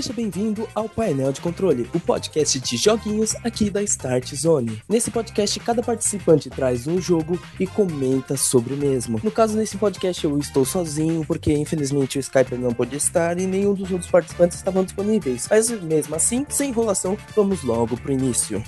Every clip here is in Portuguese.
Seja bem-vindo ao Painel de Controle, o podcast de joguinhos aqui da Start Zone. Nesse podcast, cada participante traz um jogo e comenta sobre o mesmo. No caso, nesse podcast eu estou sozinho, porque infelizmente o Skype não pôde estar e nenhum dos outros participantes estavam disponíveis. Mas mesmo assim, sem enrolação, vamos logo pro início.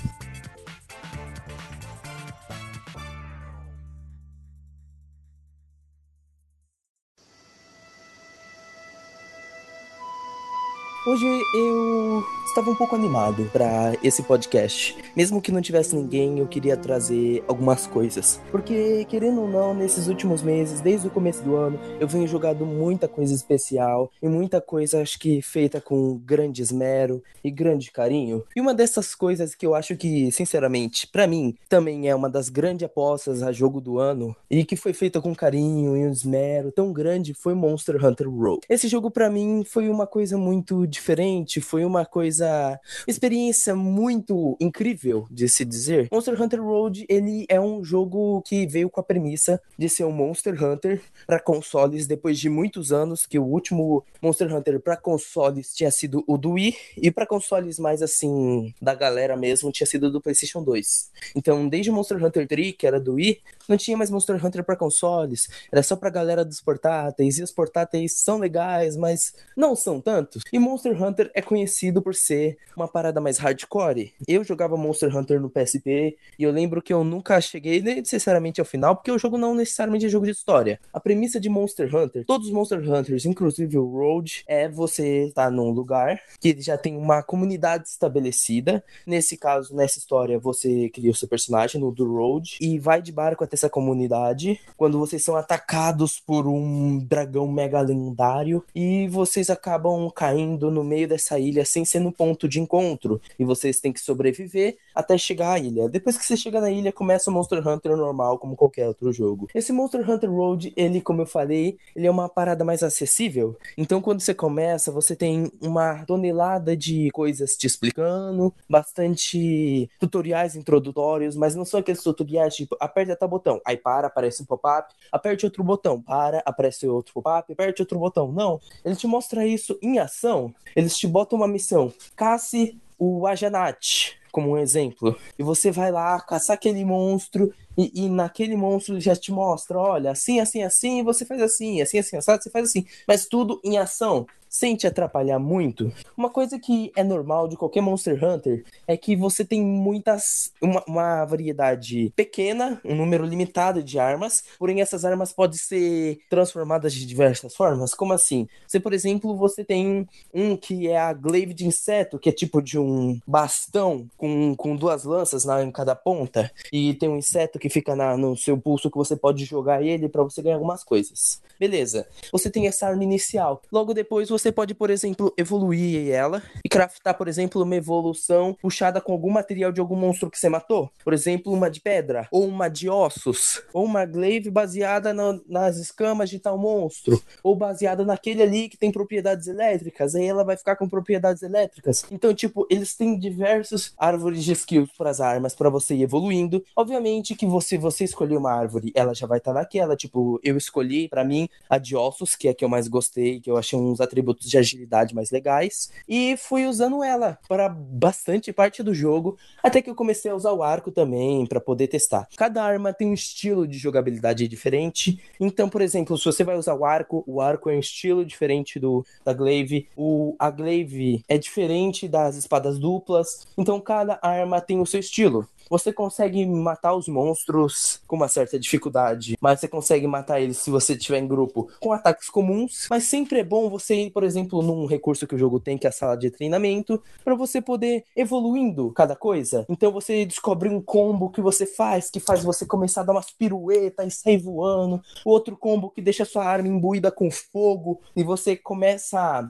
Hoje eu estava um pouco animado para esse podcast. Mesmo que não tivesse ninguém, eu queria trazer algumas coisas. Porque, querendo ou não, nesses últimos meses, desde o começo do ano, eu venho jogando muita coisa especial e muita coisa, acho que feita com grande esmero e grande carinho. E uma dessas coisas que eu acho que, sinceramente, para mim, também é uma das grandes apostas a jogo do ano e que foi feita com carinho e um esmero tão grande foi Monster Hunter World. Esse jogo, para mim, foi uma coisa muito diferente, foi uma coisa coisa, experiência muito incrível de se dizer. Monster Hunter Road, ele é um jogo que veio com a premissa de ser um Monster Hunter para consoles depois de muitos anos, que o último Monster Hunter para consoles tinha sido o do Wii e para consoles mais assim da galera mesmo tinha sido do PlayStation 2. Então, desde Monster Hunter 3, que era do Wii, não tinha mais Monster Hunter para consoles, era só pra galera dos portáteis, e os portáteis são legais, mas não são tantos. E Monster Hunter é conhecido por ser ser uma parada mais hardcore. Eu jogava Monster Hunter no PSP e eu lembro que eu nunca cheguei necessariamente ao final, porque o jogo não necessariamente é jogo de história. A premissa de Monster Hunter, todos os Monster Hunters, inclusive o Road, é você estar tá num lugar que já tem uma comunidade estabelecida. Nesse caso, nessa história, você cria o seu personagem no do Road e vai de barco até essa comunidade. Quando vocês são atacados por um dragão mega lendário e vocês acabam caindo no meio dessa ilha sem ser no ponto de encontro e vocês têm que sobreviver até chegar à ilha. Depois que você chega na ilha, começa o Monster Hunter normal, como qualquer outro jogo. Esse Monster Hunter Road, ele, como eu falei, ele é uma parada mais acessível. Então, quando você começa, você tem uma tonelada de coisas te explicando, bastante tutoriais introdutórios, mas não são aqueles tutoriais tipo, aperta tal botão, aí para, aparece um pop-up, aperte outro botão, para, aparece outro pop-up, aperte outro botão. Não, ele te mostra isso em ação. Eles te botam uma missão casse o Ajanat, como um exemplo. E você vai lá caçar aquele monstro e, e, naquele monstro já te mostra, olha, assim, assim, assim, você faz assim, assim, assim, assado, você faz assim. Mas tudo em ação sem te atrapalhar muito. Uma coisa que é normal de qualquer Monster Hunter é que você tem muitas. uma, uma variedade pequena, um número limitado de armas, porém essas armas podem ser transformadas de diversas formas. Como assim? Você, por exemplo, você tem um que é a glaive de inseto, que é tipo de um bastão com, com duas lanças na, em cada ponta, e tem um inseto que fica na, no seu pulso que você pode jogar ele para você ganhar algumas coisas. Beleza. Você tem essa arma inicial. Logo depois você pode, por exemplo, evoluir ela e craftar, por exemplo, uma evolução puxada com algum material de algum monstro que você matou. Por exemplo, uma de pedra, ou uma de ossos, ou uma glaive baseada nas escamas de tal monstro, ou baseada naquele ali que tem propriedades elétricas, aí ela vai ficar com propriedades elétricas. Então, tipo, eles têm diversos árvores de skills para as armas para você ir evoluindo. Obviamente que você você escolher uma árvore, ela já vai estar tá naquela, tipo, eu escolhi para mim a de ossos, que é a que eu mais gostei, que eu achei uns atributos de agilidade mais legais, e fui usando ela para bastante parte do jogo, até que eu comecei a usar o arco também para poder testar. Cada arma tem um estilo de jogabilidade diferente, então, por exemplo, se você vai usar o arco, o arco é um estilo diferente do da glaive, o a glaive é diferente das espadas duplas, então cada arma tem o seu estilo. Você consegue matar os monstros com uma certa dificuldade, mas você consegue matar eles se você estiver em grupo com ataques comuns. Mas sempre é bom você ir, por exemplo, num recurso que o jogo tem, que é a sala de treinamento, para você poder evoluindo cada coisa. Então você descobre um combo que você faz, que faz você começar a dar umas piruetas e sair voando. Outro combo que deixa sua arma imbuída com fogo e você começa a,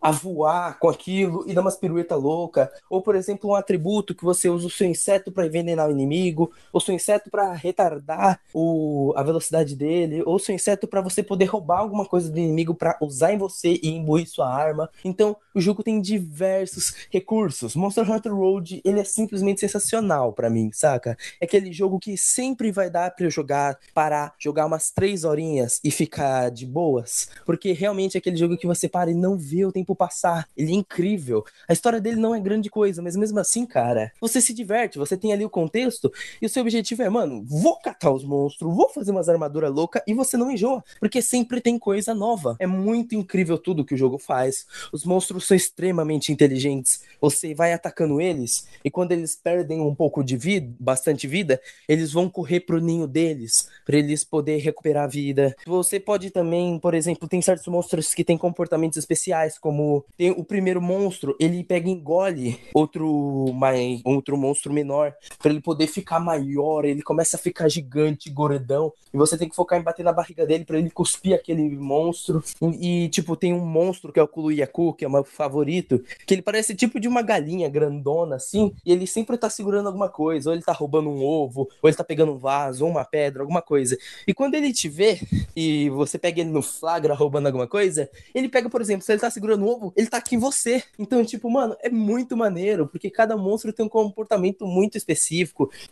a voar com aquilo e dar umas piruetas loucas. Ou, por exemplo, um atributo que você usa o seu inseto para envenenar o inimigo, ou seu inseto para retardar o, a velocidade dele, ou seu inseto para você poder roubar alguma coisa do inimigo para usar em você e imbuir sua arma. Então, o jogo tem diversos recursos. Monster Hunter Road, ele é simplesmente sensacional para mim, saca? É aquele jogo que sempre vai dar para eu jogar, parar, jogar umas três horinhas e ficar de boas, porque realmente é aquele jogo que você para e não vê o tempo tempo passar. Ele é incrível. A história dele não é grande coisa, mas mesmo assim, cara, você se diverte, você tem ali o contexto e o seu objetivo é, mano, vou catar os monstros, vou fazer umas armaduras loucas e você não enjoa, porque sempre tem coisa nova. É muito incrível tudo que o jogo faz. Os monstros são extremamente inteligentes. Você vai atacando eles e quando eles perdem um pouco de vida, bastante vida, eles vão correr pro ninho deles para eles poder recuperar a vida. Você pode também, por exemplo, tem certos monstros que têm comportamentos especiais, como tem o primeiro monstro, ele pega e engole outro mais outro monstro menor para ele poder ficar maior, ele começa a ficar gigante, gordão, e você tem que focar em bater na barriga dele para ele cuspir aquele monstro. E, tipo, tem um monstro que é o Kuluyaku, que é o meu favorito, que ele parece tipo de uma galinha grandona assim, e ele sempre tá segurando alguma coisa, ou ele tá roubando um ovo, ou ele tá pegando um vaso, ou uma pedra, alguma coisa. E quando ele te vê e você pega ele no flagra roubando alguma coisa, ele pega, por exemplo, se ele tá segurando um ovo, ele tá aqui em você. Então, tipo, mano, é muito maneiro, porque cada monstro tem um comportamento muito específico.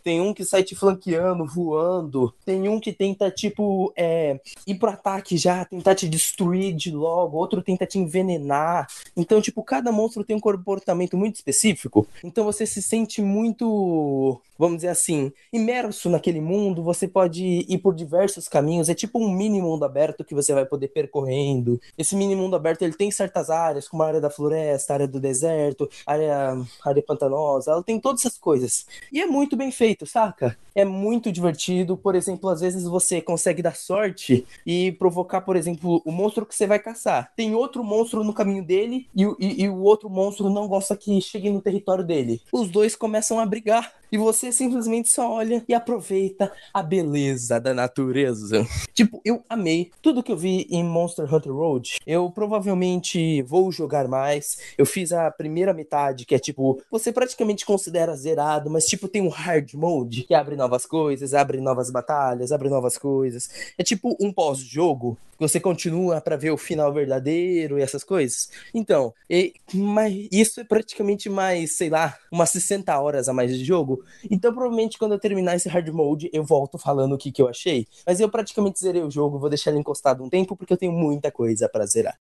Tem um que sai te flanqueando, voando. Tem um que tenta, tipo, é, ir pro ataque já, tentar te destruir de logo. Outro tenta te envenenar. Então, tipo, cada monstro tem um comportamento muito específico. Então você se sente muito, vamos dizer assim, imerso naquele mundo. Você pode ir por diversos caminhos. É tipo um mini mundo aberto que você vai poder percorrendo. Esse mini mundo aberto ele tem certas áreas, como a área da floresta, a área do deserto, área, área pantanosa. Ela tem todas essas coisas. E é muito bem feito, saca? É muito divertido. Por exemplo, às vezes você consegue dar sorte e provocar, por exemplo, o monstro que você vai caçar. Tem outro monstro no caminho dele e, e, e o outro monstro não gosta que chegue no território dele. Os dois começam a brigar e você simplesmente só olha e aproveita a beleza da natureza. Tipo, eu amei tudo que eu vi em Monster Hunter Road. Eu provavelmente vou jogar mais. Eu fiz a primeira metade, que é tipo, você praticamente considera zerado, mas tipo, tem um hard mode que abre novas coisas, abre novas batalhas, abre novas coisas. É tipo um pós-jogo você continua para ver o final verdadeiro e essas coisas. Então, e, mas isso é praticamente mais, sei lá, umas 60 horas a mais de jogo. Então, provavelmente, quando eu terminar esse hard mode, eu volto falando o que, que eu achei. Mas eu praticamente zerei o jogo, vou deixar ele encostado um tempo, porque eu tenho muita coisa para zerar.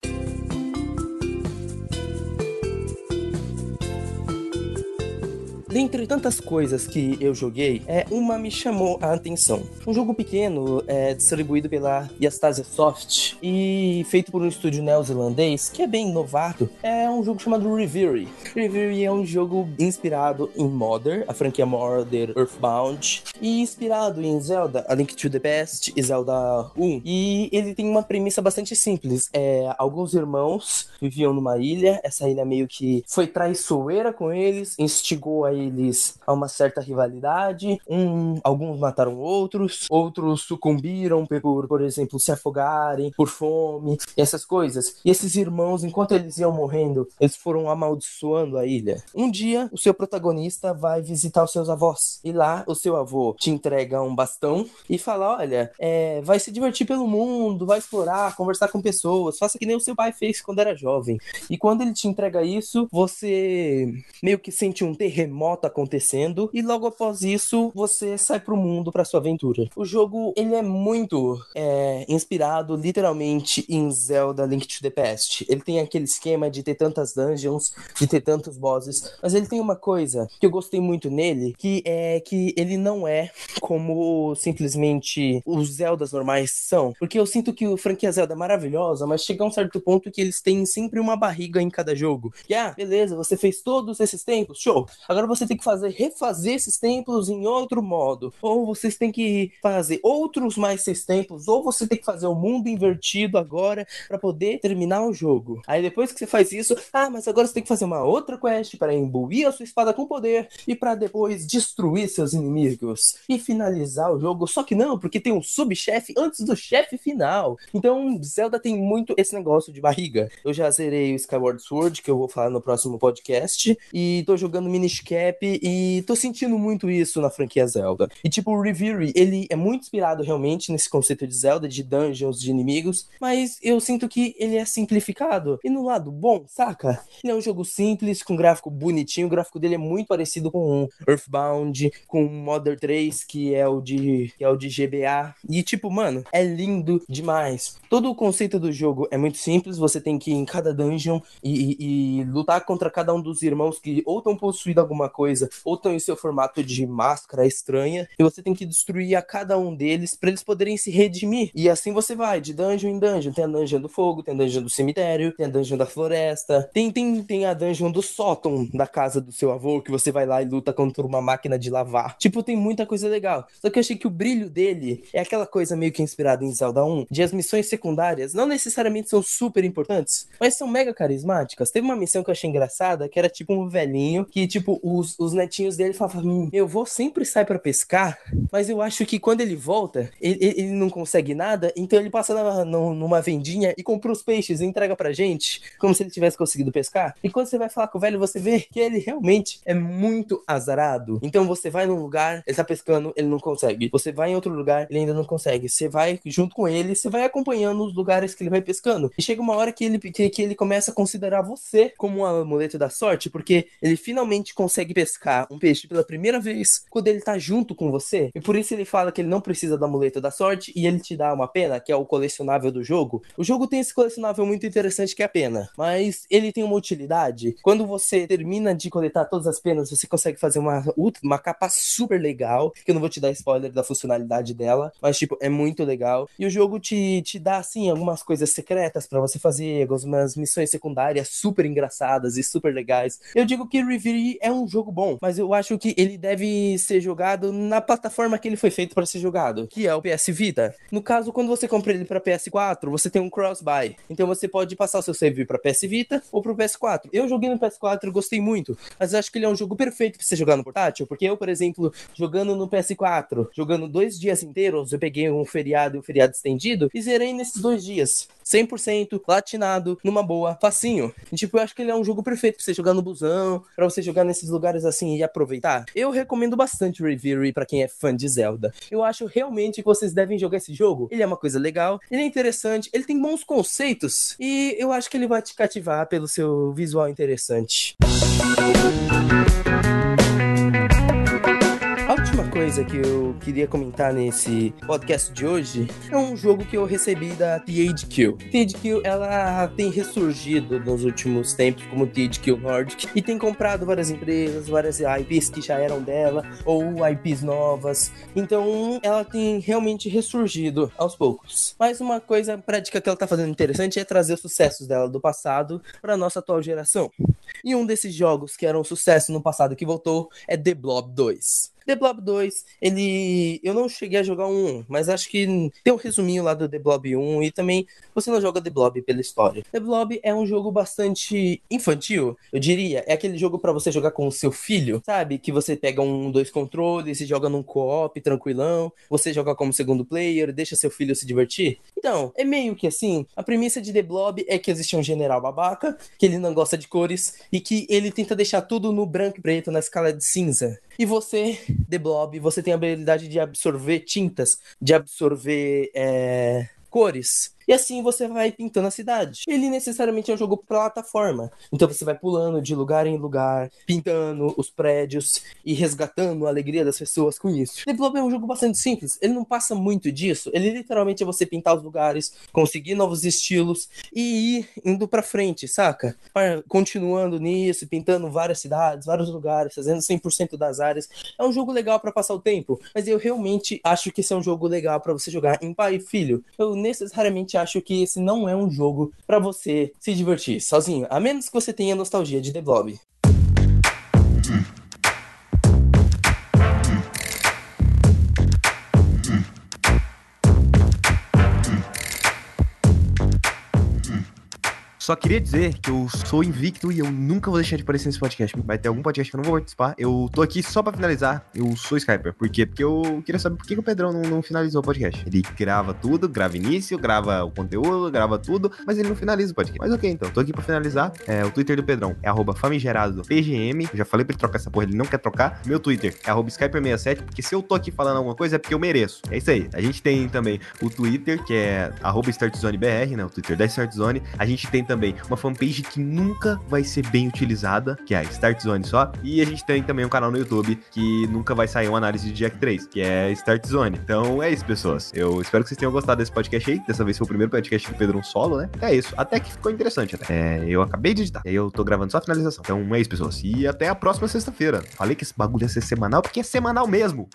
Dentre tantas coisas que eu joguei, é, uma me chamou a atenção. Um jogo pequeno, é, distribuído pela Yastasia Soft e feito por um estúdio neozelandês, que é bem inovado, é um jogo chamado Reverie. Reverie é um jogo inspirado em Mother, a franquia Mother Earthbound, e inspirado em Zelda, A Link to the Past e Zelda 1. E ele tem uma premissa bastante simples. É, alguns irmãos viviam numa ilha, essa ilha meio que foi traiçoeira com eles, instigou a eles a uma certa rivalidade. Um, alguns mataram outros, outros sucumbiram por, por exemplo, se afogarem por fome, essas coisas. E esses irmãos, enquanto eles iam morrendo, eles foram amaldiçoando a ilha. Um dia, o seu protagonista vai visitar os seus avós. E lá, o seu avô te entrega um bastão e fala: Olha, é, vai se divertir pelo mundo, vai explorar, conversar com pessoas, faça que nem o seu pai fez quando era jovem. E quando ele te entrega isso, você meio que sente um terremoto acontecendo e logo após isso você sai pro mundo para sua aventura. O jogo ele é muito é, inspirado literalmente em Zelda Link to the Past. Ele tem aquele esquema de ter tantas dungeons, de ter tantos bosses, mas ele tem uma coisa que eu gostei muito nele, que é que ele não é como simplesmente os Zeldas normais são, porque eu sinto que o franquia Zelda é maravilhosa, mas chega a um certo ponto que eles têm sempre uma barriga em cada jogo. E ah, beleza, você fez todos esses tempos, show. Agora você tem que fazer refazer esses templos em outro modo, ou vocês têm que fazer outros mais seis templos, ou você tem que fazer o mundo invertido agora para poder terminar o jogo. Aí depois que você faz isso, ah, mas agora você tem que fazer uma outra quest para imbuir a sua espada com poder e para depois destruir seus inimigos e finalizar o jogo. Só que não, porque tem um subchefe antes do chefe final. Então Zelda tem muito esse negócio de barriga. Eu já zerei o Skyward Sword, que eu vou falar no próximo podcast, e tô jogando Minish Cap hype e tô sentindo muito isso na franquia Zelda. E tipo, o Reverie, ele é muito inspirado realmente nesse conceito de Zelda, de dungeons, de inimigos, mas eu sinto que ele é simplificado. E no lado bom, saca? Ele é um jogo simples, com gráfico bonitinho, o gráfico dele é muito parecido com Earthbound, com Mother 3, que é o de que é o de GBA. E tipo, mano, é lindo demais. Todo o conceito do jogo é muito simples, você tem que ir em cada dungeon e, e, e lutar contra cada um dos irmãos que ou estão possuindo alguma coisa, ou estão em seu formato de máscara estranha, e você tem que destruir a cada um deles para eles poderem se redimir. E assim você vai, de dungeon em dungeon. Tem a dungeon do fogo, tem a dungeon do cemitério, tem a dungeon da floresta, tem, tem, tem a dungeon do sótão da casa do seu avô, que você vai lá e luta contra uma máquina de lavar. Tipo, tem muita coisa legal. Só que eu achei que o brilho dele é aquela coisa meio que inspirada em Zelda 1, de as missões secundárias não necessariamente são super importantes, mas são mega carismáticas. Teve uma missão que eu achei engraçada, que era tipo um velhinho, que tipo, os, os netinhos dele falavam, meu avô sempre sai para pescar, mas eu acho que quando ele volta, ele, ele não consegue nada, então ele passa na, numa vendinha e compra os peixes e entrega pra gente, como se ele tivesse conseguido pescar. E quando você vai falar com o velho, você vê que ele realmente é muito azarado. Então você vai num lugar, ele tá pescando, ele não consegue. Você vai em outro lugar, ele ainda não consegue. Você vai junto com ele, você vai acompanhando os lugares que ele vai pescando. E chega uma hora que ele, que, que ele começa a considerar você como um amuleto da sorte, porque ele finalmente consegue pescar um peixe pela primeira vez quando ele tá junto com você. E por isso ele fala que ele não precisa do amuleto da sorte e ele te dá uma pena, que é o colecionável do jogo. O jogo tem esse colecionável muito interessante que é a pena, mas ele tem uma utilidade. Quando você termina de coletar todas as penas, você consegue fazer uma, uma capa super legal, que eu não vou te dar spoiler da funcionalidade dela, mas tipo, é muito legal. E o jogo te, te dá assim algumas coisas secretas para você fazer, algumas missões secundárias super engraçadas e super legais. Eu digo que Reverie é um jogo bom, mas eu acho que ele deve ser jogado na plataforma que ele foi feito para ser jogado, que é o PS Vita. No caso, quando você compra ele para PS4, você tem um cross-buy. Então você pode passar o seu save para PS Vita ou para o PS4. Eu joguei no PS4 e gostei muito, mas eu acho que ele é um jogo perfeito para você jogar no portátil, porque eu, por exemplo, jogando no PS4, jogando dois dias inteiros, eu peguei um feriado e um feriado estendido e zerei nesses dois dias. 100% platinado, numa boa, facinho. E, tipo, eu acho que ele é um jogo perfeito pra você jogar no busão, pra você jogar nesses lugares assim e aproveitar. Eu recomendo bastante Reverie para quem é fã de Zelda. Eu acho realmente que vocês devem jogar esse jogo. Ele é uma coisa legal, ele é interessante, ele tem bons conceitos e eu acho que ele vai te cativar pelo seu visual interessante. Coisa que eu queria comentar nesse podcast de hoje é um jogo que eu recebi da THQ. THQ, ela tem ressurgido nos últimos tempos como THQ Nordic e tem comprado várias empresas, várias IPs que já eram dela ou IPs novas. Então, ela tem realmente ressurgido aos poucos. Mas uma coisa prática que ela tá fazendo interessante é trazer os sucessos dela do passado para nossa atual geração. E um desses jogos que era um sucesso no passado que voltou é The Blob 2. The Blob 2, ele. Eu não cheguei a jogar um, mas acho que tem um resuminho lá do The Blob 1 e também você não joga The Blob pela história. The Blob é um jogo bastante infantil, eu diria. É aquele jogo para você jogar com o seu filho, sabe? Que você pega um, dois controles e joga num co-op tranquilão, você joga como segundo player, deixa seu filho se divertir. Então, é meio que assim. A premissa de The Blob é que existe um general babaca, que ele não gosta de cores e que ele tenta deixar tudo no branco e preto na escala de cinza. E você, The Blob, você tem a habilidade de absorver tintas, de absorver é, cores. E assim você vai pintando a cidade. Ele necessariamente é um jogo plataforma. Então você vai pulando de lugar em lugar, pintando os prédios e resgatando a alegria das pessoas com isso. Blob é um jogo bastante simples. Ele não passa muito disso. Ele literalmente é você pintar os lugares, conseguir novos estilos e ir indo para frente, saca? Continuando nisso, pintando várias cidades, vários lugares, fazendo 100% das áreas. É um jogo legal para passar o tempo, mas eu realmente acho que esse é um jogo legal para você jogar em pai e filho. Eu necessariamente acho que esse não é um jogo para você se divertir sozinho, a menos que você tenha nostalgia de The Blob. Só queria dizer que eu sou invicto e eu nunca vou deixar de aparecer nesse podcast. Vai ter algum podcast que eu não vou participar. Eu tô aqui só pra finalizar. Eu sou Skyper. Por quê? Porque eu queria saber por que, que o Pedrão não, não finalizou o podcast. Ele grava tudo, grava início, grava o conteúdo, grava tudo, mas ele não finaliza o podcast. Mas ok, então. Tô aqui pra finalizar. É, o Twitter do Pedrão é arroba famigerado PGM. Eu já falei pra ele trocar essa porra, ele não quer trocar. Meu Twitter é arroba Skyper67, porque se eu tô aqui falando alguma coisa é porque eu mereço. É isso aí. A gente tem também o Twitter, que é StartZoneBR, né? O Twitter da StartZone. A gente tem também uma fanpage que nunca vai ser bem utilizada, que é a StartZone só. E a gente tem também um canal no YouTube que nunca vai sair uma análise de Jack 3, que é StartZone. Então é isso, pessoas. Eu espero que vocês tenham gostado desse podcast aí. Dessa vez foi o primeiro podcast do Pedro um solo, né? É isso. Até que ficou interessante. É, eu acabei de editar. E aí eu tô gravando só a finalização. Então é isso, pessoas. E até a próxima sexta-feira. Falei que esse bagulho ia ser semanal, porque é semanal mesmo.